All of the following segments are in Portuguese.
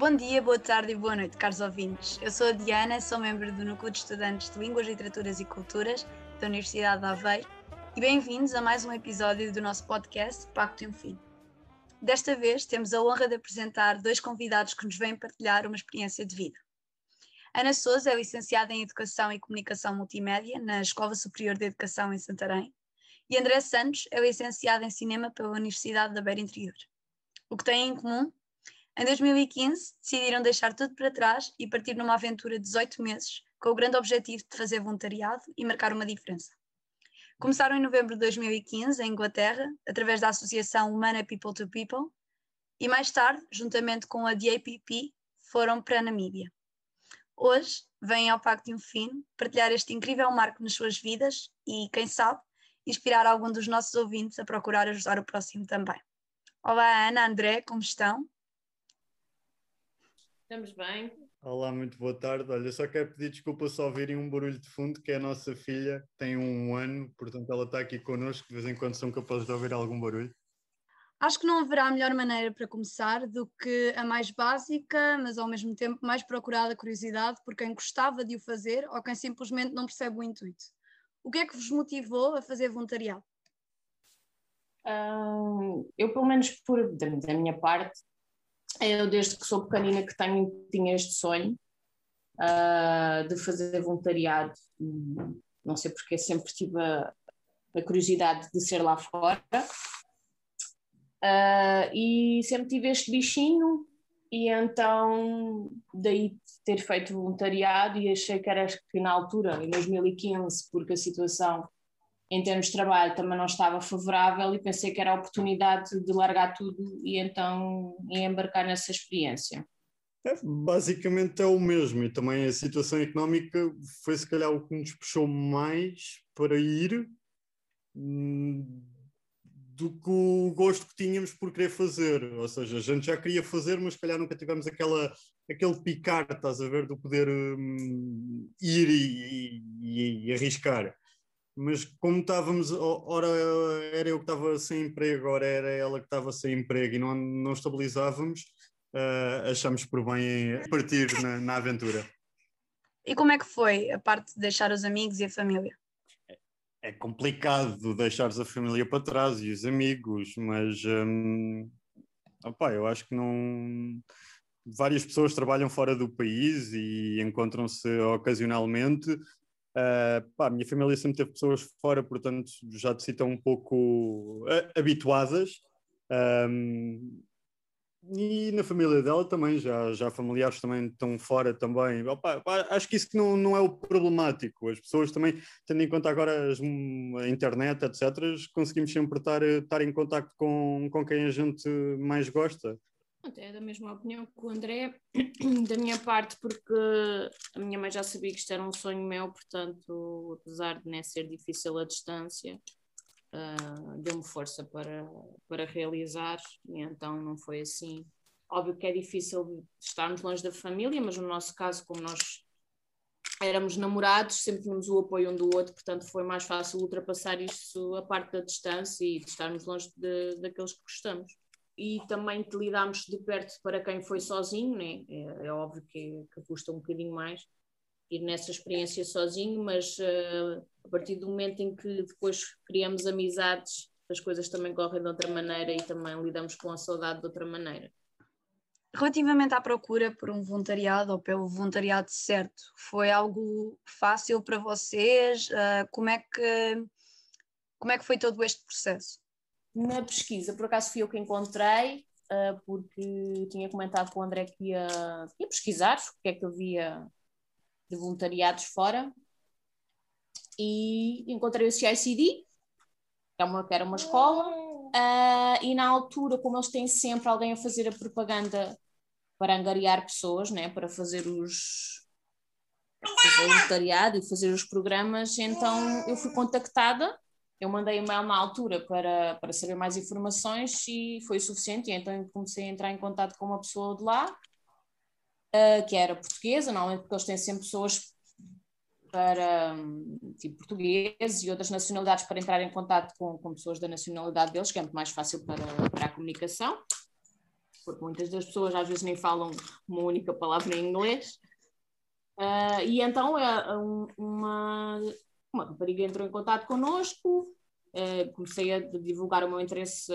Bom dia, boa tarde e boa noite, caros ouvintes. Eu sou a Diana, sou membro do Núcleo de Estudantes de Línguas, Literaturas e Culturas da Universidade de Aveiro e bem-vindos a mais um episódio do nosso podcast Pacto e um Fim. Desta vez temos a honra de apresentar dois convidados que nos vêm partilhar uma experiência de vida. Ana Souza é licenciada em Educação e Comunicação Multimédia na Escola Superior de Educação em Santarém e André Santos é licenciada em Cinema pela Universidade da Beira Interior. O que têm em comum? Em 2015 decidiram deixar tudo para trás e partir numa aventura de 18 meses com o grande objetivo de fazer voluntariado e marcar uma diferença. Começaram em novembro de 2015 em Inglaterra, através da Associação Humana People to People, e mais tarde, juntamente com a DAPP, foram para a Namíbia. Hoje vêm ao Pacto Fim partilhar este incrível marco nas suas vidas e, quem sabe, inspirar algum dos nossos ouvintes a procurar ajudar o próximo também. Olá Ana, André, como estão? Estamos bem. Olá, muito boa tarde. Olha, só quero pedir desculpa se ouvirem um barulho de fundo, que é a nossa filha, tem um ano, portanto ela está aqui connosco, de vez em quando são capazes de ouvir algum barulho. Acho que não haverá melhor maneira para começar do que a mais básica, mas ao mesmo tempo mais procurada curiosidade por quem gostava de o fazer ou quem simplesmente não percebe o intuito. O que é que vos motivou a fazer voluntariado? eu, pelo menos por, da, da, minha parte, eu desde que sou pequenina que tenho, tinha este sonho uh, de fazer voluntariado. Não sei porque sempre tive a, a curiosidade de ser lá fora. Uh, e sempre tive este bichinho e então daí ter feito voluntariado e achei que era que na altura, em 2015, porque a situação em termos de trabalho também não estava favorável e pensei que era a oportunidade de largar tudo e então embarcar nessa experiência. É, basicamente é o mesmo e também a situação económica foi se calhar o que nos puxou mais para ir hum, do que o gosto que tínhamos por querer fazer. Ou seja, a gente já queria fazer, mas se calhar nunca tivemos aquela, aquele picar, estás a ver, do poder hum, ir e, e, e arriscar mas como estávamos, ora era eu que estava sem emprego, ora era ela que estava sem emprego e não, não estabilizávamos, uh, achamos por bem partir na, na, aventura. E como é que foi a parte de deixar os amigos e a família? É, é complicado deixares a família para trás e os amigos, mas um, opa, eu acho que não. Várias pessoas trabalham fora do país e encontram-se ocasionalmente Uh, pá, a minha família sempre teve pessoas fora, portanto já te citam um pouco uh, habituadas. Um, e na família dela também, já, já familiares também estão fora também. Opa, acho que isso não, não é o problemático. As pessoas também, tendo em conta agora as, a internet, etc., conseguimos sempre estar, estar em contato com, com quem a gente mais gosta. É da mesma opinião que o André, da minha parte, porque a minha mãe já sabia que isto era um sonho meu, portanto, apesar de nem ser difícil a distância, uh, deu-me força para, para realizar, e então não foi assim. Óbvio que é difícil estarmos longe da família, mas no nosso caso, como nós éramos namorados, sempre tínhamos o apoio um do outro, portanto foi mais fácil ultrapassar isso, a parte da distância e de estarmos longe de, daqueles que gostamos e também te lidamos de perto para quem foi sozinho, né? é, é óbvio que, que, custa um bocadinho mais ir nessa experiência sozinho, mas uh, a partir do momento em que depois criamos amizades, as coisas também correm de outra maneira e também lidamos com a saudade de outra maneira. Relativamente à procura por um voluntariado ou pelo voluntariado certo, foi algo fácil para vocês? Uh, como, é que, como é que foi todo este processo? Na pesquisa, por acaso fui eu que encontrei, uh, porque tinha comentado com o André que ia, ia pesquisar o que é que havia de voluntariados fora. E encontrei o CICD, que, é uma, que era uma escola, uh, e na altura, como eles têm sempre alguém a fazer a propaganda para angariar pessoas, né, para fazer os o voluntariado e fazer os programas, então eu fui contactada eu mandei e-mail na altura para, para saber mais informações e foi suficiente, e então comecei a entrar em contato com uma pessoa de lá, uh, que era portuguesa, normalmente porque eles têm sempre pessoas para tipo portugueses e outras nacionalidades para entrar em contato com, com pessoas da nacionalidade deles, que é muito mais fácil para, para a comunicação. porque muitas das pessoas às vezes nem falam uma única palavra em inglês. Uh, e então uh, uma, uma rapariga entrou em contato connosco, uh, comecei a divulgar o meu interesse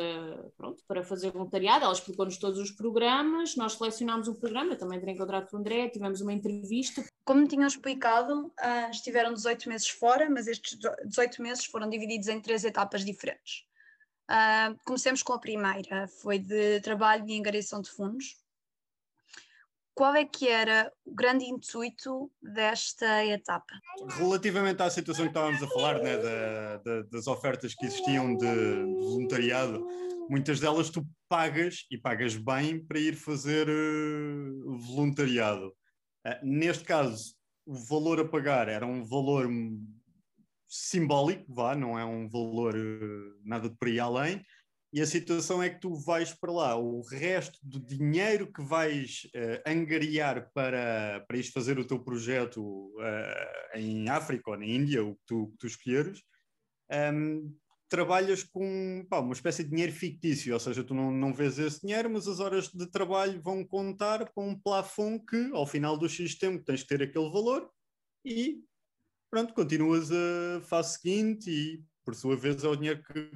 pronto, para fazer voluntariado, ela explicou-nos todos os programas, nós selecionámos um programa, também entrei em contato com o André, tivemos uma entrevista. Como tinham explicado, estiveram 18 meses fora, mas estes 18 meses foram divididos em três etapas diferentes. Uh, comecemos com a primeira, foi de trabalho e angariação de fundos. Qual é que era o grande intuito desta etapa? Relativamente à situação que estávamos a falar, né, da, da, das ofertas que existiam de voluntariado, muitas delas tu pagas e pagas bem para ir fazer uh, voluntariado. Uh, neste caso, o valor a pagar era um valor simbólico, vá, não é um valor uh, nada de por aí além, e a situação é que tu vais para lá, o resto do dinheiro que vais uh, angariar para, para ir fazer o teu projeto uh, em África ou na Índia, o que tu, que tu escolheres, um, ehm, trabalhas com pá, uma espécie de dinheiro fictício, ou seja, tu não, não vês esse dinheiro, mas as horas de trabalho vão contar para um plafond que, ao final do X tempo, tens que ter aquele valor e pronto, continuas a fase seguinte e, por sua vez, é o dinheiro que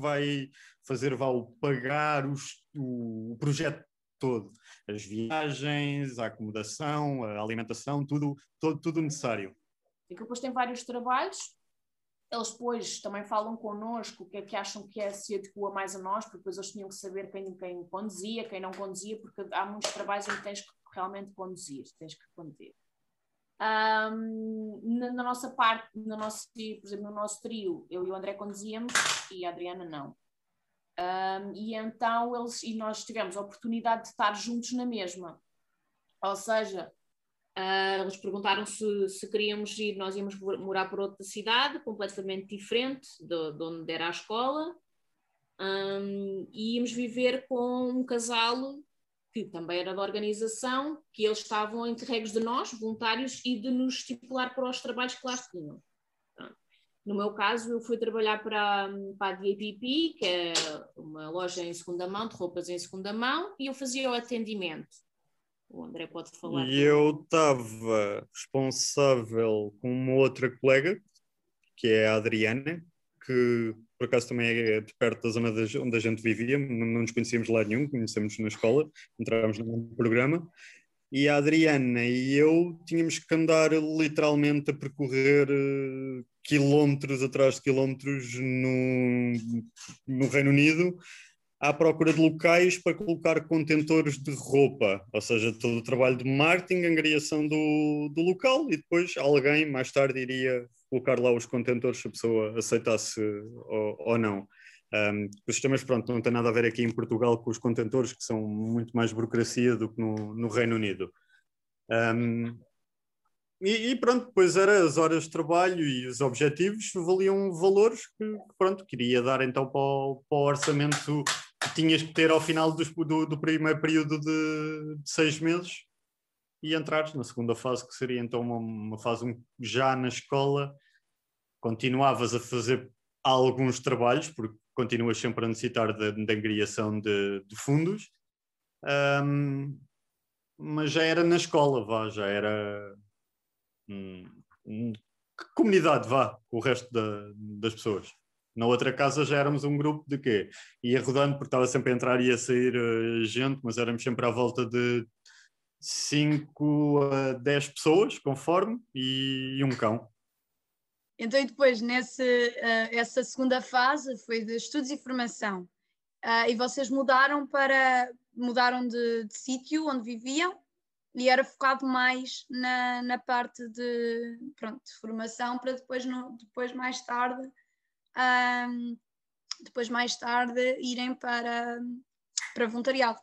vai fazer o pagar os, o, projeto todo. As viagens, a acomodação, a alimentação, tudo, tudo necessário. E depois tem vários trabalhos. Eles depois também falam connosco o que é que acham que é se adequa mais a nós, porque depois eles tinham que saber quem, quem conduzia, quem não conduzia, porque há muitos trabalhos em que tens que realmente conduzir, tens que conduzir. Um, na, na, nossa parte, no nosso, por exemplo, no nosso trio, eu e o André conduzíamos e a Adriana não. Um, e então eles e nós tivemos a oportunidade de estar juntos na mesma. Ou seja, uh, eles perguntaram se, se queríamos ir, nós íamos morar por outra cidade, completamente diferente de, de onde era a escola, um, e íamos viver com um casal que também era da organização, que eles estavam entregues de nós, voluntários, e de nos estipular para os trabalhos que lá tinham. No meu caso, eu fui trabalhar para, para a DAPP, que é uma loja em segunda mão, de roupas em segunda mão, e eu fazia o atendimento. O André pode falar. E eu estava responsável com uma outra colega, que é a Adriana, que por acaso também é de perto da zona onde a gente vivia, não, nos conhecíamos lá nenhum, conhecemos na escola, entrávamos no programa, e a Adriana e eu tínhamos que andar literalmente a percorrer uh, quilómetros atrás de quilómetros no, no Reino Unido à procura de locais para colocar contentores de roupa, ou seja, todo o trabalho de marketing, angariação do, do local e depois alguém mais tarde iria colocar lá os contentores se a pessoa aceitasse ou, ou não. Um, os sistemas, pronto, não tem nada a ver aqui em Portugal com os contentores, que são muito mais burocracia do que no, no Reino Unido. Um, e, e, pronto, depois era as horas de trabalho e os objetivos valiam valores que, pronto, queria dar então para o, para o orçamento que tinhas que ter ao final do, do, primeiro período de, de seis meses e entrares na segunda fase, que seria então uma, uma fase já na escola, continuavas a fazer alguns trabalhos, porque continuas sempre a necessitar da angriação de, de, fundos, um, mas já era na escola, vá, já era comunidade, vá, com o resto da, das pessoas. Na outra casa já éramos um grupo de quê? Ia rodando porque estava sempre a entrar e a sair uh, gente, mas éramos sempre à volta de 5 a 10 pessoas, conforme, e, um cão. Então, e depois, nessa uh, essa segunda fase foi de estudos e formação. Uh, e vocês mudaram para mudaram de, de sítio onde viviam e era focado mais na, na parte de, pronto, de formação para depois, no, depois mais tarde um, depois mais tarde irem para, para voluntariado.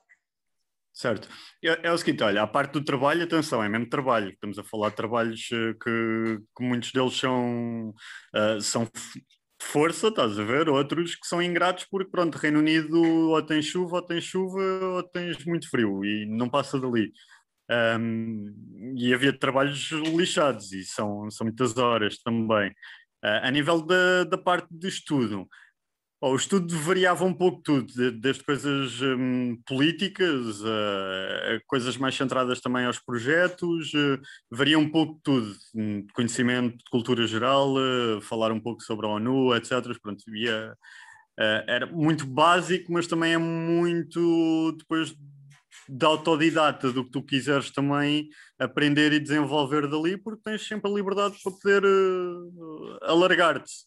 Certo. É, é, o seguinte, olha, a parte do trabalho, atenção, é mesmo trabalho. Estamos a falar de trabalhos eh, que, que muitos deles são, uh, são força, estás a ver? Outros que são ingratos porque, pronto, Reino Unido ou tem chuva, ou tem chuva, ou tens muito frio e não passa dali. Um, e havia trabalhos lixados e são, são muitas horas também. Uh, a nível da, da parte de estudo, O estudo variava um pouco tudo, desde coisas um, políticas a, a, coisas mais centradas também aos projetos, uh, varia um pouco tudo, um, conhecimento de cultura geral, uh, falar um pouco sobre a ONU, etc. Pronto, era muito básico, mas também é muito depois de autodidata do que tu quiseres também aprender e desenvolver dali, porque tens sempre a liberdade para poder alargar-te.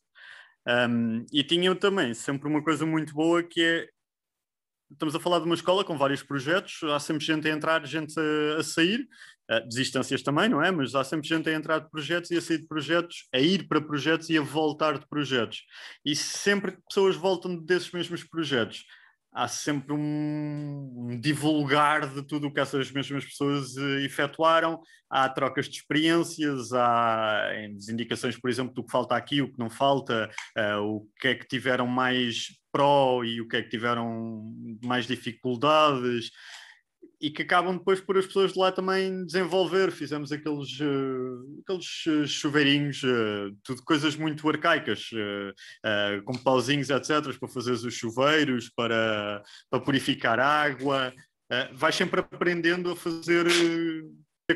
Um, e tinham também sempre uma coisa muito boa que é estamos a falar de uma escola com vários projetos, há sempre gente a entrar, gente a, a sair, uh, desistências também, não é? Mas há sempre gente a entrar de projetos e a sair de projetos, a ir para projetos e a voltar de projetos. E sempre pessoas voltam desses mesmos projetos, há sempre um, divulgar de tudo o que essas mesmas pessoas uh, efetuaram, há trocas de experiências, há indicações, por exemplo, do que falta aqui, o que não falta, uh, o que é que tiveram mais pró e o que é que tiveram mais dificuldades e que acabam depois por as pessoas de lá também desenvolver. Fizemos aqueles, uh, aqueles eh, chuveirinhos, uh, tudo coisas muito arcaicas, uh, com pauzinhos, etc., para fazer os chuveiros, para, para purificar água. vais sempre aprendendo a fazer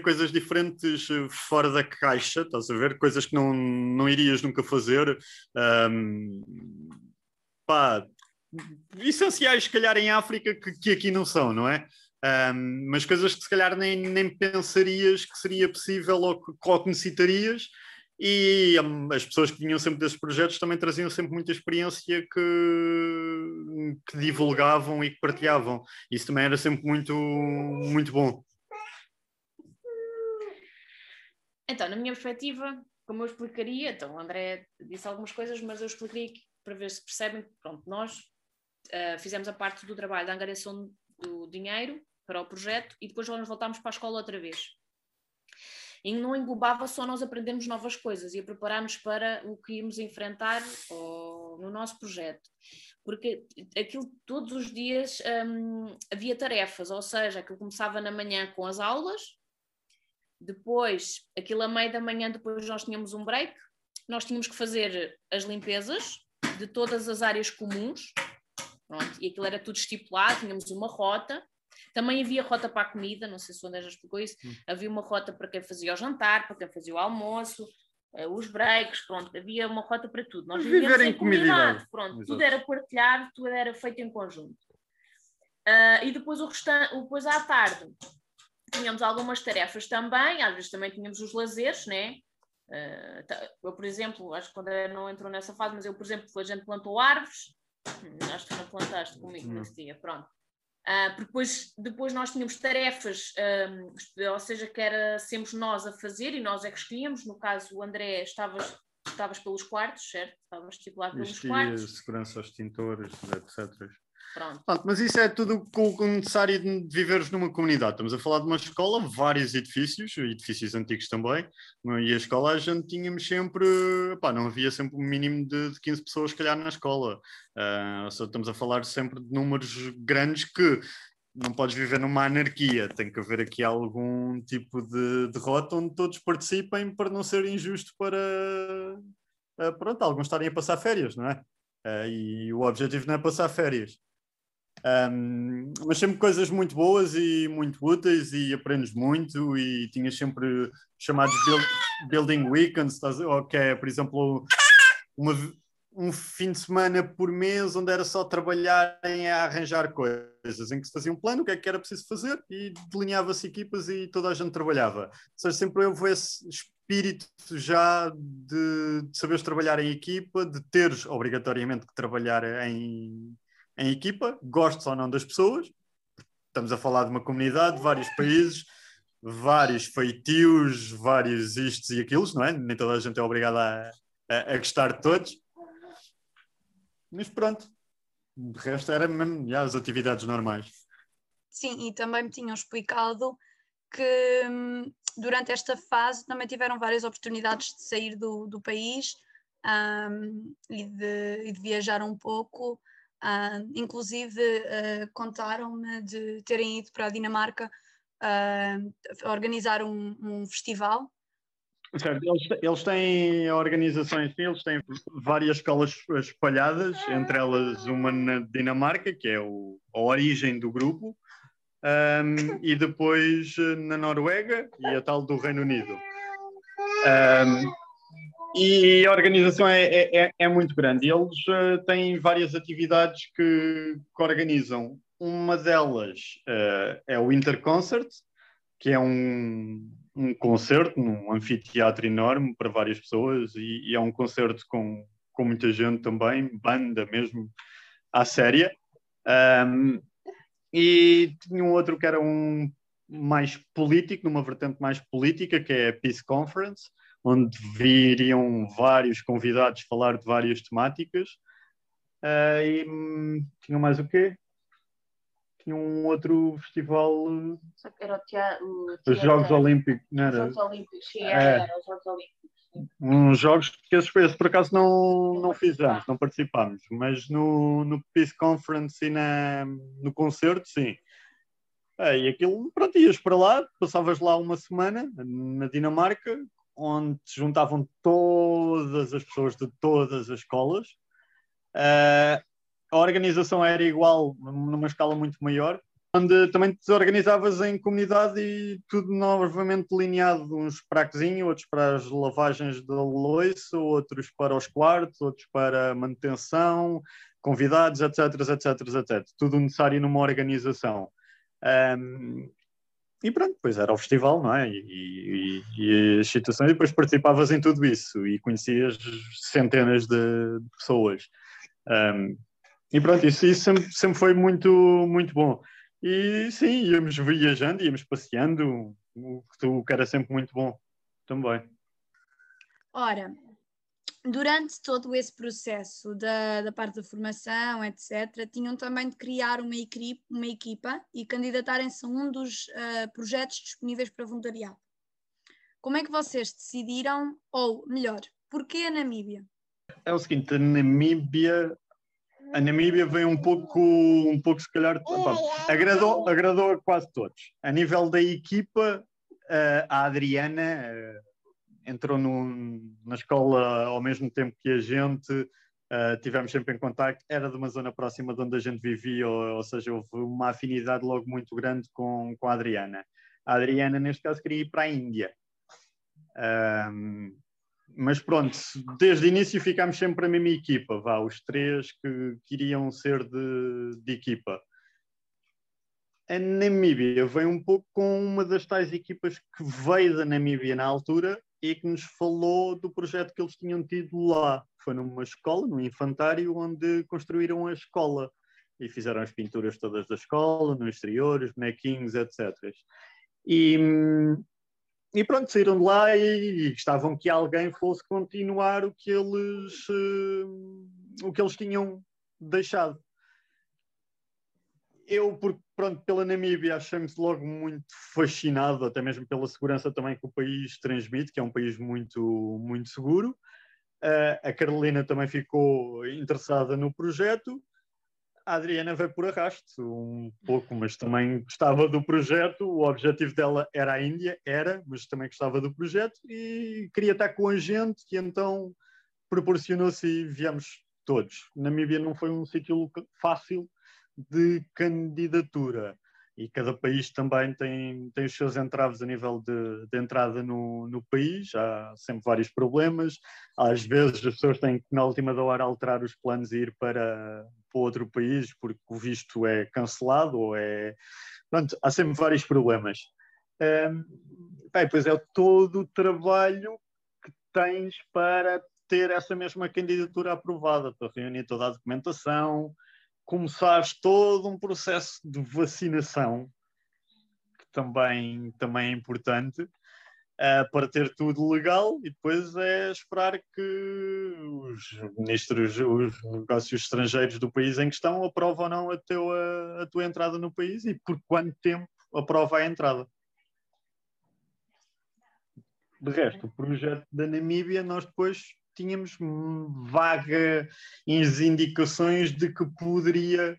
coisas diferentes fora da caixa, estás a ver? Coisas que não, não irias nunca fazer. Um, pá, essenciais, se calhar, em África, que, que aqui não são, não é? Um, mas coisas que se calhar nem, nem pensarias que seria possível ou que, ou que necessitarias, e um, as pessoas que vinham sempre desses projetos também traziam sempre muita experiência que, que divulgavam e que partilhavam. Isso também era sempre muito, muito bom. Então, na minha perspectiva, como eu explicaria, então o André disse algumas coisas, mas eu explicaria para ver se percebem que, pronto, nós uh, fizemos a parte do trabalho da angariação do dinheiro para o projeto e depois nós voltámos para a escola outra vez. E não englobava só nós aprendermos novas coisas e a prepararmos para o que íamos enfrentar ou, no nosso projeto. Porque aquilo todos os dias hum, havia tarefas, ou seja, aquilo começava na manhã com as aulas, depois, aquilo a meio da manhã, depois nós tínhamos um break, nós tínhamos que fazer as limpezas de todas as áreas comuns, pronto, e aquilo era tudo estipulado, tínhamos uma rota, também havia rota para a comida, não sei se o André já explicou isso. Hum. Havia uma rota para quem fazia o jantar, para quem fazia o almoço, uh, os breaks, pronto, havia uma rota para tudo. Nós vivíamos em comunidade, pronto, Exato. tudo era partilhado, tudo era feito em conjunto. Uh, e depois o restante, depois à tarde tínhamos algumas tarefas também, às vezes também tínhamos os lazeres, né? Uh, eu, por exemplo, acho que quando não entrou nessa fase, mas eu, por exemplo, a gente plantou árvores, hum, acho que não plantaste comigo hum. nesse dia, pronto. Uh, porque depois, depois nós tínhamos tarefas, um, ou seja, que era sempre nós a fazer e nós é que escolhíamos. No caso, o André, estavas, estavas pelos quartos, certo? Estavas estipulado pelos quartos. segurança aos extintores, etc. Pronto. Pronto. mas isso é tudo o necessário de viveres numa comunidade. Estamos a falar de uma escola, vários edifícios, edifícios antigos também, e a escola a gente tínhamos sempre, pá, não havia sempre um mínimo de, de 15 pessoas, se calhar, na escola. Uh, estamos a falar sempre de números grandes que não podes viver numa anarquia, tem que haver aqui algum tipo de derrota onde todos participem para não ser injusto para, uh, pronto, alguns estarem a passar férias, não é? Uh, e o objetivo não é passar férias. Um, mas sempre coisas muito boas e muito úteis e aprendes muito e tinhas sempre chamados build, building weekends, ou que é, por exemplo, uma, um fim de semana por mês onde era só trabalharem a arranjar coisas, em que se fazia um plano, o que é que era preciso fazer e delineava-se equipas e toda a gente trabalhava. Ou seja, sempre houve esse espírito já de, de saberes trabalhar em equipa, de teres obrigatoriamente que trabalhar em em equipa, gostes ou não das pessoas. Estamos a falar de uma comunidade, de vários países, vários feitios, vários istos e aqueles, não é? Nem toda a gente é obrigada a, a, a gostar de todos. Mas pronto, de resto era mesmo já, as atividades normais. Sim, e também me tinham explicado que hum, durante esta fase também tiveram várias oportunidades de sair do, do país um, e, de, e, de, viajar um pouco. Uh, inclusive uh, contaram-me de terem ido para a Dinamarca uh, organizar um, um, festival Certo, eles, eles têm organizações, eles têm várias escolas espalhadas, entre elas uma na Dinamarca, que é o, a origem do grupo, um, e depois eh, na Noruega e a tal do Reino Unido. Um, e a organização é, é, é, é muito grande. Eles uh, têm várias atividades que, que organizam. Uma delas uh, é o Interconcert, que é um, um concerto num anfiteatro enorme para várias pessoas e, e, é um concerto com, com muita gente também, banda mesmo à séria. Um, e tinha um outro que era um mais político, numa vertente mais política, que é a Peace Conference, onde viriam vários convidados falar de várias temáticas. Uh, e hum, tinha mais o quê? Tinha um outro festival. Era o teatro. Os Jogos Olímpicos, não era? Os Jogos Olímpicos, sim, era, é. era os Jogos Olímpicos. Uns jogos que esses, esses por acaso não, não fizemos, não participámos, mas no, no Peace Conference e na, no concerto, sim. É, e aquilo, pronto, ias para lá, passavas lá uma semana na Dinamarca, onde se juntavam todas as pessoas de todas as escolas. Uh, a organização era igual, numa escala muito maior, onde também te organizavas em comunidade e tudo novamente delineado, uns para a cozinha, outros para as lavagens da louça, outros para os quartos, outros para manutenção, convidados, etc, etc, etc. Tudo necessário numa organização. Um, e pronto, depois era o festival, não é? E, e, e, as situações, e depois participavas em tudo isso e conhecias centenas de, de pessoas. Um, e pronto, isso, isso sempre, sempre, foi muito, muito bom. E sim, íamos viajando, íamos passeando, o que era sempre muito bom também. Ora, durante todo esse processo da, da parte da formação, etc., tinham também de criar uma equipe, uma equipa e candidatarem-se a um dos uh, projetos disponíveis para voluntariado. Como é que vocês decidiram, ou melhor, porquê a Namíbia? É o seguinte, a Namíbia a Namíbia veio um pouco, um pouco se calhar, agradou, agradou a quase todos. A nível da equipa, a Adriana entrou na escola ao mesmo tempo que a gente, tivemos sempre em contato, era de uma zona próxima de onde a gente vivia, ou, ou seja, houve uma afinidade logo muito grande com, com a Adriana. A Adriana, neste caso, queria ir para a Índia. Um, mas pronto, desde o início ficámos sempre a mesma equipa, vá, os três que queriam ser de, de equipa. A Namíbia veio um pouco com uma das tais equipas que veio da Namíbia na altura e que nos falou do projeto que eles tinham tido lá. Foi numa escola, num infantário, onde construíram a escola e fizeram as pinturas todas da escola, no exterior, os bonequinhos, etc. E, e pronto, saíram de lá e, estavam que alguém fosse continuar o que eles, uh, o que eles tinham deixado. Eu, por, pronto, pela Namíbia, achei-me logo muito fascinado, até mesmo pela segurança também que o país transmite, que é um país muito, muito seguro. Uh, a Carolina também ficou interessada no projeto a Adriana veio por arrasto um pouco, mas também gostava do projeto. O objetivo dela era a Índia, era, mas também gostava do projeto e queria estar com a gente, e então proporcionou-se e viemos todos. Namíbia não foi um sítio fácil de candidatura. E cada país também tem, tem os seus entraves a nível de, de, entrada no, no país, há sempre vários problemas, às vezes as pessoas têm que na última hora alterar os planos e ir para, para outro país porque o visto é cancelado ou é... Pronto, há sempre vários problemas. Um, bem, pois é todo o trabalho que tens para ter essa mesma candidatura aprovada, para reunir toda a documentação, começares todo um processo de vacinação, que também, também é importante, uh, para ter tudo legal, e depois é esperar que os ministros, os negócios estrangeiros do país em questão aprovam ou não a, teu, a, a tua entrada no país e por quanto tempo aprova a entrada. De resto, o projeto da Namíbia, nós depois tínhamos vagas indicações de que poderia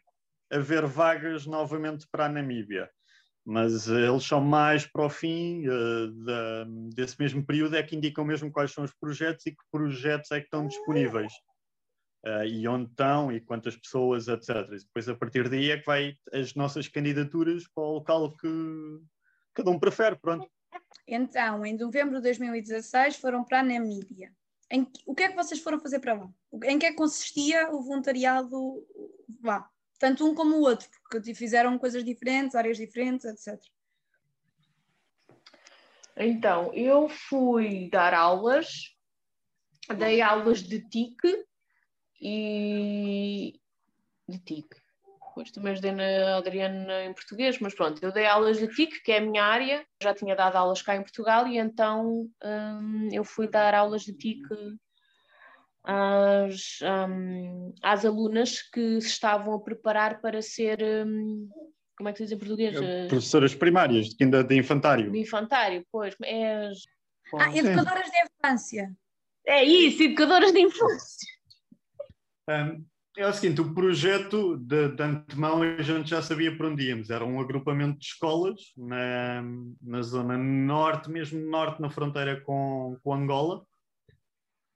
haver vagas novamente para a Namíbia. mas eles são mais para o fim uh, desse mesmo período é que indicam mesmo quais são os projetos e que projetos é que estão disponíveis uh, e onde estão e quantas pessoas, etc. E depois a partir daí é que vai as nossas candidaturas para o local que cada um prefere, pronto. Então, em novembro de 2016 foram para a Namíbia. Em, o que é que vocês foram fazer para lá? Em que é que consistia o voluntariado lá? Tanto um como o outro, porque fizeram coisas diferentes, áreas diferentes, etc. Então, eu fui dar aulas, dei aulas de TIC e de TIC. Depois também ajudei na Adriana em português, mas pronto, eu dei aulas de TIC, que é a minha área, já tinha dado aulas cá em Portugal e então hum, eu fui dar aulas de TIC às, um, às alunas que se estavam a preparar para ser, um, como é que se diz em português? É, professoras primárias, de, de infantário. De infantário, pois. É... Ah, educadoras de infância. É isso, educadoras de infância. Um, é o seguinte, o projeto de, de, antemão a gente já sabia para onde íamos. Era um agrupamento de escolas na, na zona norte, mesmo norte, na fronteira com, com Angola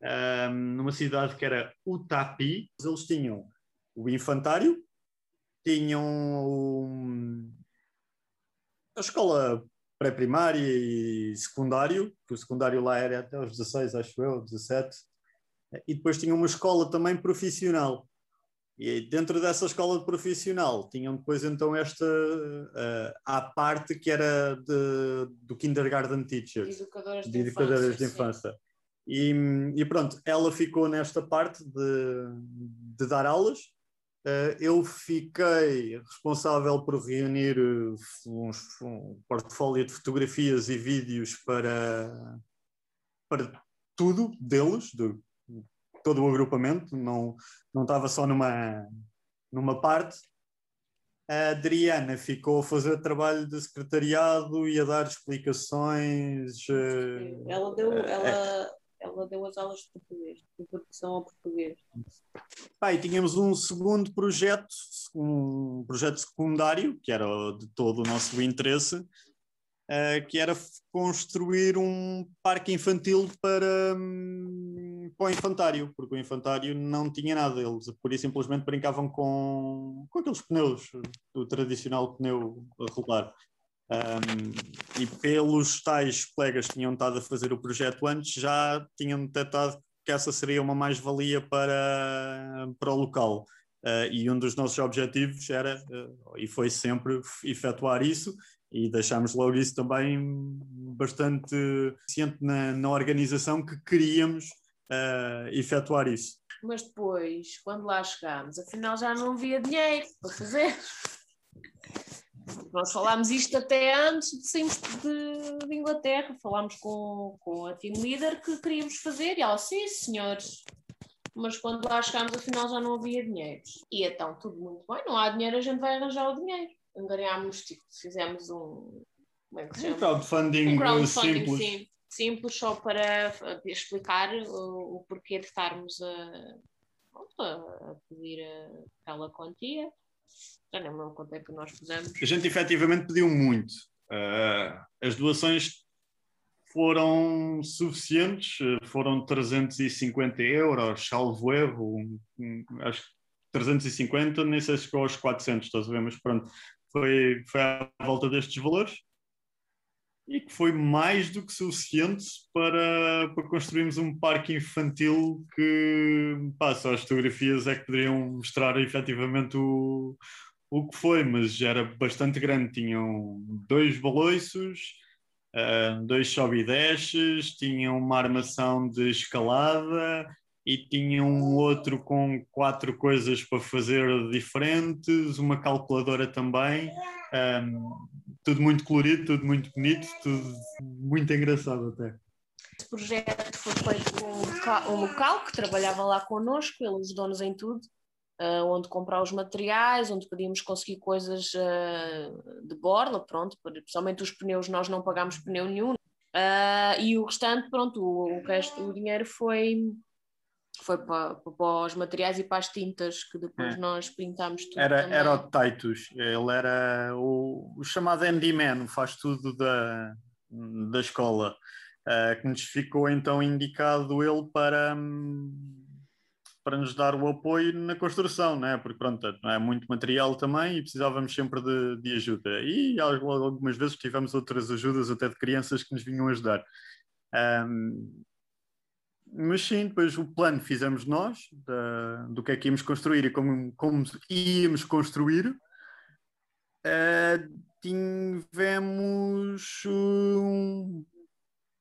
um, numa cidade que era Utapi. Eles tinham o infantário, tinham um, a escola pré-primária e secundário, que o secundário lá era até aos 16, acho eu, 17, e depois tinham uma escola também profissional. E dentro dessa escola profissional tinham depois então esta uh, à parte que era de, do kindergarten teachers, educadoras de, de educadoras de infância. E, e, pronto, ela ficou nesta parte de, de dar aulas. Uh, eu fiquei responsável por reunir eh, uns, um portfólio de fotografias e vídeos para, para tudo deles, de todo o agrupamento, não, não estava só numa, numa parte. A Adriana ficou a fazer trabalho de secretariado e a dar explicações. Ela deu, ela, ela deu as aulas de português, de introdução ao português. Ah, e tínhamos um segundo projeto, um projeto secundário, que era de todo o nosso interesse, que era construir um parque infantil para, um, para o infantário, porque o infantário não tinha nada, eles por isso simplesmente brincavam com, com aqueles pneus, do tradicional pneu rolar. Um, e pelos tais colegas que tinham estado a fazer o projeto antes, já tinham detectado que essa seria uma mais-valia para, para o local. Uh, e um dos nossos objetivos era, uh, e foi sempre, efetuar isso, e deixámos logo isso também bastante ciente na, na organização que queríamos uh, efetuar isso. Mas depois, quando lá chegámos, afinal já não havia dinheiro para fazer. Nós falámos isto até antes de sairmos de, de, Inglaterra, falámos com, com a team leader que queríamos fazer e ela, sim senhores, mas quando lá chegámos afinal já não havia dinheiro. E então tudo muito bem, não há dinheiro, a gente vai arranjar o dinheiro. Angariámos, tipo, fizemos um, como é que se chama? Um crowdfunding, um crowdfunding simples. Sim, simples só para explicar o, o porquê de estarmos a, a pedir aquela quantia já nem lembro quanto é que nós fizemos. A gente efetivamente pediu muito. Uh, as doações foram suficientes, foram 350 euros, salvo erro, acho que 350, nem sei se chegou aos 400, estás a ver, mas pronto, foi, foi à volta destes valores e que foi mais do que suficiente para, para construirmos um parque infantil que, pá, só as fotografias é que poderiam mostrar efetivamente o, o que foi, mas era bastante grande. Tinham dois baloiços, uh, dois sobe e tinham uma armação de escalada e tinham um outro com quatro coisas para fazer diferentes, uma calculadora também. Um, tudo muito colorido, tudo muito bonito, tudo muito engraçado até. Este projeto foi feito com um local que trabalhava lá connosco, eles donos em tudo, uh, onde comprar os materiais, onde podíamos conseguir coisas uh, de borla, pronto, principalmente os pneus, nós não pagámos pneu nenhum, uh, e o restante, pronto, o, o, resto, o dinheiro foi, foi para, para, os materiais e para as tintas que depois é. nós pintámos tudo. Era, era o Titus, ele era o, o chamado handyman, faz tudo da, da escola, uh, que nos ficou então indicado ele para, para nos dar o apoio na construção, né? porque pronto, não é muito material também e precisávamos sempre de, de ajuda. E algumas vezes tivemos outras ajudas até de crianças que nos vinham ajudar. Um, mas sim, depois o plano fizemos nós, da, do que é que íamos construir e como, como íamos construir. Uh, tivemos um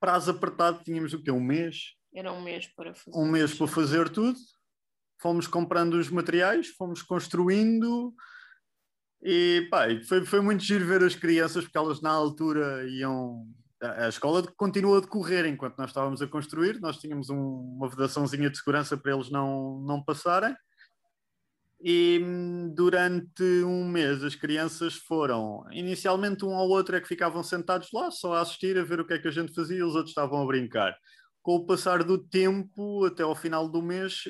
prazo apertado, tínhamos o quê? Um mês? Era um mês para fazer. Um mês para fazer tudo. Fomos comprando os materiais, fomos construindo e pá, foi, foi muito giro ver as crianças, porque elas na altura iam a escola continuou a decorrer enquanto nós estávamos a construir, nós tínhamos um, uma vedaçãozinha de segurança para eles não, não passarem. E hum, durante um mês as crianças foram, inicialmente um ao outro é que ficavam sentados lá, só a assistir, a ver o que é que a gente fazia, e os outros estavam a brincar. Com o passar do tempo, até ao final do mês,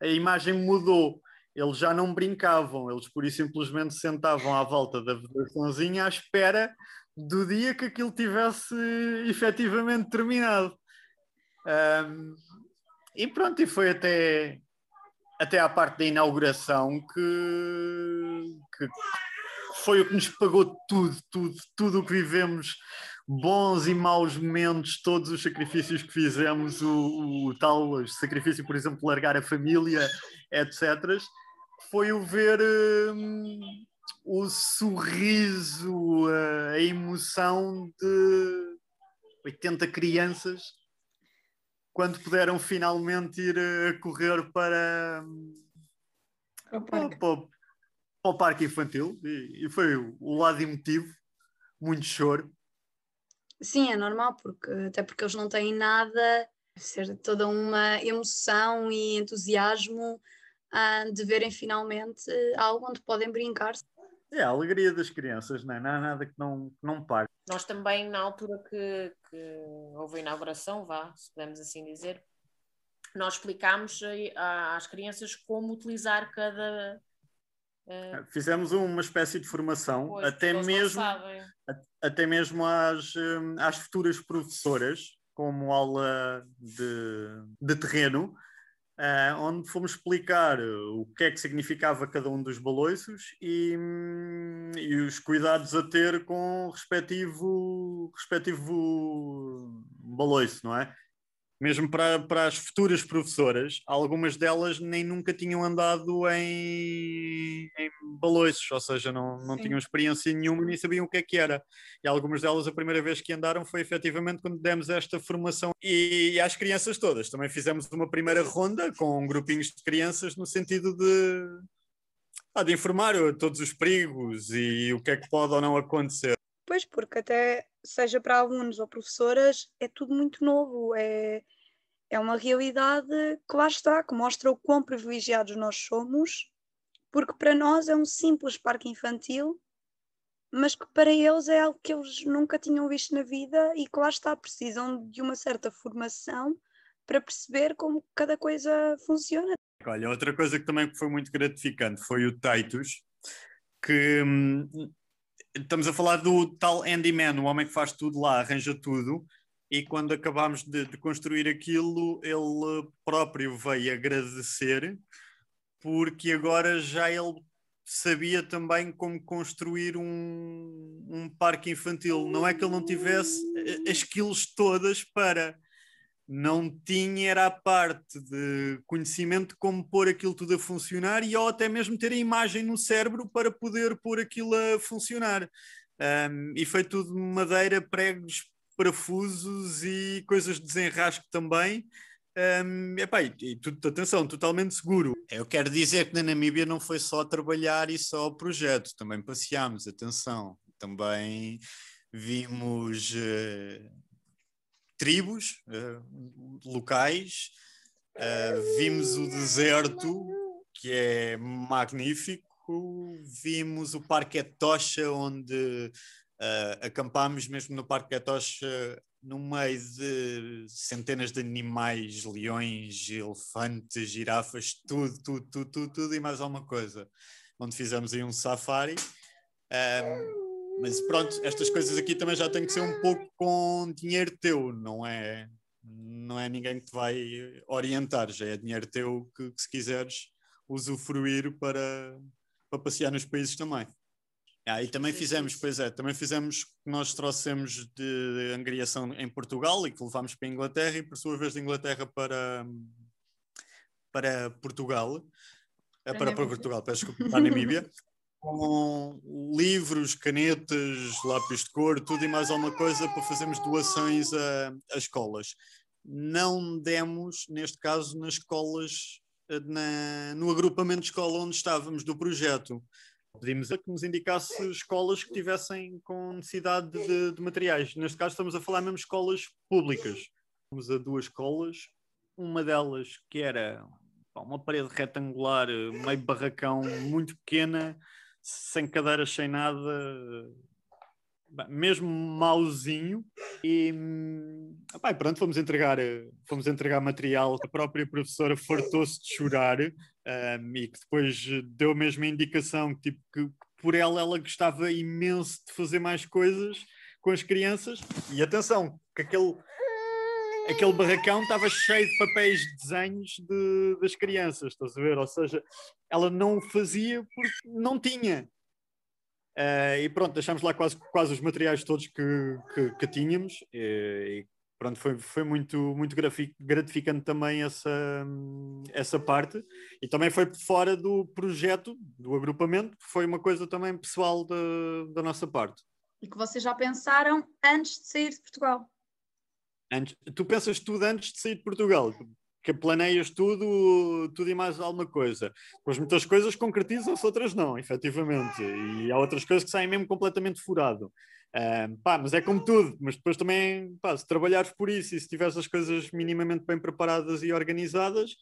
a imagem mudou. Eles já não brincavam, eles por isso simplesmente sentavam à volta da vedaçãozinha à espera do dia que aquilo tivesse efetivamente terminado. Um, e pronto, e foi até, até à parte da inauguração que, que foi o que nos pagou tudo, tudo, tudo o que vivemos, bons e maus momentos, todos os sacrifícios que fizemos, o, o tal o sacrifício, por exemplo, largar a família, etc. Foi o ver. Hum, o sorriso, a emoção de 80 crianças quando puderam finalmente ir a correr para, o parque. Para, para, para o parque infantil e, e, foi o lado emotivo, muito choro. Sim, é normal, porque, até porque eles não têm nada, ser toda uma emoção e entusiasmo ah, de verem finalmente algo onde podem brincar é a alegria das crianças, não é? Não há nada que não, que não pague. Nós também, na altura que, que houve a inauguração, vá, se podemos assim dizer, nós explicámos às crianças como utilizar cada. Uh... Fizemos uma espécie de formação, pois, até, mesmo, até mesmo às, hum, às futuras professoras, como aula de, de terreno, Uh, onde fomos explicar o que é que significava cada um dos baloiços e, hum, e os cuidados a ter com o respectivo, respectivo baloiço, não é? Mesmo para, para as futuras professoras, algumas delas nem nunca tinham andado em, em baloiços, ou seja, não, não tinham experiência nenhuma nem sabiam o que é que era. E algumas delas, a primeira vez que andaram foi efetivamente quando demos esta formação. E, e às crianças todas, também fizemos uma primeira ronda com grupinhos de crianças no sentido de, ah, de informar todos os perigos e o que é que pode ou não acontecer. Pois, porque até seja para alunos ou professoras, é tudo muito novo, é, é uma realidade que lá está, que mostra o quão privilegiados nós somos, porque para nós é um simples parque infantil, mas que para eles é algo que eles nunca tinham visto na vida e que lá está, precisam de uma certa formação para perceber como cada coisa funciona. Olha, outra coisa que também foi muito gratificante foi o Titus, que hum, estamos a falar do tal handyman, o homem que faz tudo lá, arranja tudo, e quando acabámos de, de, construir aquilo, ele próprio veio agradecer, porque agora já ele sabia também como construir um, um parque infantil. Não é que ele não tivesse as skills todas para. Não tinha era a parte de conhecimento de como pôr aquilo tudo a funcionar e ou até mesmo ter a imagem no cérebro para poder pôr aquilo a funcionar. Um, e foi tudo madeira, pregos, parafusos e coisas de desenrasque também. Um, epá, e, tudo, atenção, totalmente seguro. Eu quero dizer que na Namíbia não foi só trabalhar e só o projeto, também passeámos, atenção, também vimos uh, tribos uh, locais, uh, vimos o deserto, que é magnífico, vimos o Parque Etocha, onde Uh, acampámos mesmo no Parque Etocha no meio de centenas de animais, leões, elefantes, girafas, tudo, tudo, tudo, tudo, tudo e mais alguma coisa. Onde fizemos aí um safari. Mas pronto, estas coisas aqui também já têm que ser um pouco com dinheiro teu, não é? Não é ninguém que te vai orientar, já é dinheiro teu que, que se quiseres usufruir para, para passear nos países também. Ah, e também fizemos, pois é, também fizemos, nós trouxemos de angriação em Portugal e que levámos para a Inglaterra e por sua vez de Inglaterra para, para Portugal, para, para, para Portugal, peço desculpa, para a Namíbia, com livros, canetas, lápis de cor, tudo e mais alguma coisa para fazermos doações a, a escolas. Não demos, neste caso, nas escolas, na, no agrupamento de escola onde estávamos do projeto Pedimos a que nos indicasse escolas que tivessem com necessidade de, de materiais. Neste caso, estamos a falar mesmo de escolas públicas. Fomos a duas escolas, uma delas que era uma parede retangular, meio barracão, muito pequena, sem cadeiras, sem nada, mesmo mauzinho. E opa, pronto, fomos entregar, fomos entregar material. A própria professora fartou-se de chorar um, e que depois deu a mesma indicação tipo, que, por ela ela gostava imenso de fazer mais coisas com as crianças. E atenção, que aquele, aquele barracão estava cheio de papéis de desenhos de, das crianças, estás a ver? Ou seja, ela não fazia porque não tinha. Uh, e pronto, deixámos lá quase, quase os materiais todos que, que, que tínhamos. E, pronto, foi, foi muito, muito gratificante também essa, essa parte. E também foi fora do projeto, do agrupamento, foi uma coisa também pessoal da, da nossa parte. E que vocês já pensaram antes de sair de Portugal? Antes, tu pensas tudo antes de sair de Portugal, que planeias tudo, tudo e mais alguma coisa. Pois muitas coisas concretizam-se, outras não, efetivamente. E há outras coisas que saem mesmo completamente furado. Uh, pá, mas é como tudo, mas depois também, pá, se trabalhares por isso e se tiveres as coisas minimamente bem preparadas e organizadas,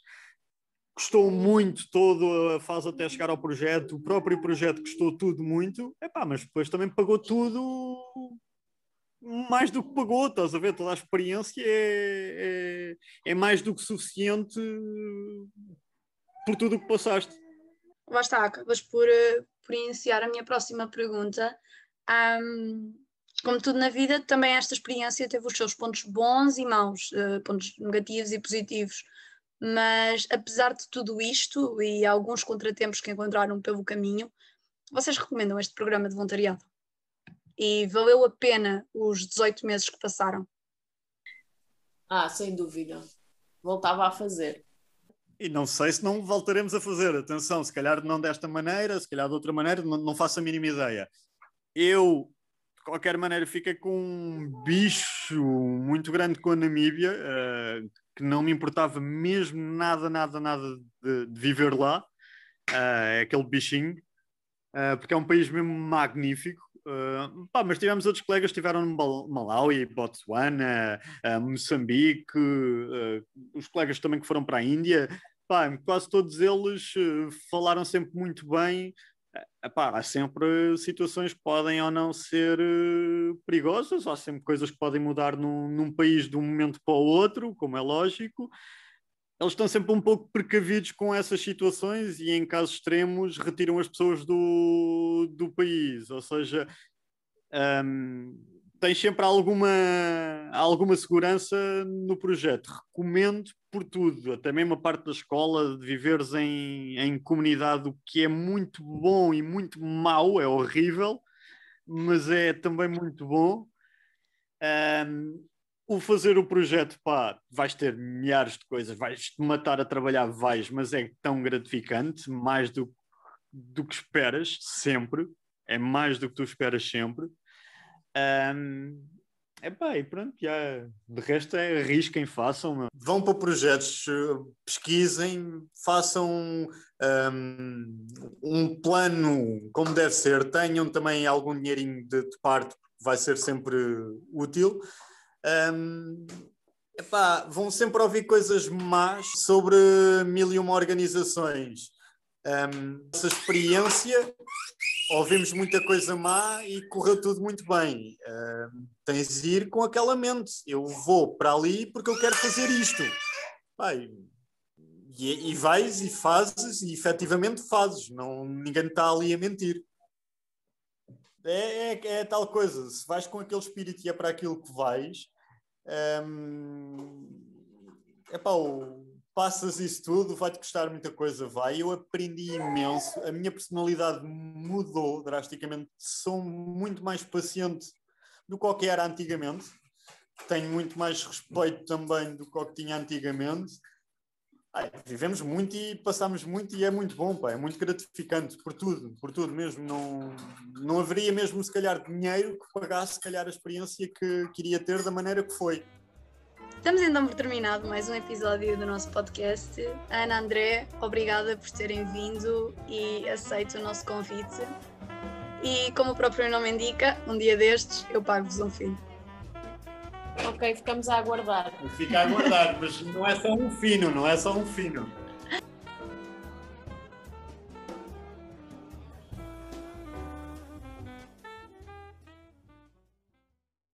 custou muito toda a fase até chegar ao projeto, o próprio projeto custou tudo muito, é pá, mas depois também pagou tudo mais do que pagou, estás a ver? Toda a experiência é, é, é mais do que suficiente por tudo o que passaste. Está, acabas por, eh, por iniciar a minha próxima pergunta. Um, como tudo na vida, também esta experiência teve os seus pontos bons e maus, uh, pontos negativos e positivos. Mas apesar de tudo isto e alguns contratempos que encontraram pelo caminho, vocês recomendam este programa de voluntariado? E valeu a pena os 18 meses que passaram? Ah, sem dúvida. Voltava a fazer. E não sei se não voltaremos a fazer. Atenção, se calhar não desta maneira, se calhar de outra maneira, não, não faço a mínima ideia. Eu de qualquer maneira, fica com um bicho muito grande com a Namíbia, uh, que não me importava mesmo nada, nada, nada de, de viver lá. Uh, é aquele bichinho, uh, porque é um país mesmo magnífico. Pá, mas tivemos outros colegas que estiveram no Malawi, Botsuana, Moçambique, os colegas também que foram para a Índia. Pá, quase todos eles falaram sempre muito bem Epá, há sempre situações que podem ou não ser uh, perigosas, há sempre coisas que podem mudar num, num, país de um momento para o outro, como é lógico. Eles estão sempre um pouco precavidos com essas situações e, em casos extremos, retiram as pessoas do, do país. Ou seja, um, tens sempre alguma, alguma segurança no projeto. Recomendo por tudo, até mesmo a parte da escola, de viveres em, em comunidade, o que é muito bom e muito mau, é horrível, mas é também muito bom. Um, o fazer o projeto, pá, vais ter milhares de coisas, vais te matar a trabalhar, vais, mas é tão gratificante, mais do, do que esperas, sempre. É mais do que tu esperas sempre. Um, Epá, e pronto, já, de resto é arrisquem, façam. Meu. Vão para projetos, pesquisem, façam um, um, plano como deve ser, tenham também algum dinheirinho de, de parte, vai ser sempre útil. Um, epá, vão sempre ouvir coisas más sobre mil e uma organizações. Um, essa experiência ouvimos muita coisa má e correu tudo muito bem. Uh, tens de ir com aquela mente. Eu vou para ali porque eu quero fazer isto. Pai, e, e vais e fazes e efetivamente fazes. Não, ninguém está ali a mentir. É, é, é, tal coisa. Se vais com aquele espírito e é para aquilo que vais, um, epá, o, passas isso tudo, vai-te custar muita coisa, vai. Eu aprendi imenso, a minha personalidade mudou drasticamente, sou muito mais paciente do que era antigamente, tenho muito mais respeito também do que tinha antigamente. Ai, vivemos muito e passamos muito e é muito bom, pá, é muito gratificante por tudo, por tudo mesmo. Não, não haveria mesmo, se calhar, dinheiro que pagasse, se calhar, a experiência que queria ter da maneira que foi. Estamos então por terminado mais um episódio do nosso podcast. Ana André, obrigada por terem vindo e aceito o nosso convite. E como o próprio nome indica, um dia destes eu pago-vos um fim. Ok, ficamos a aguardar. Fica a aguardar, mas não é só um fino, não é só um fino.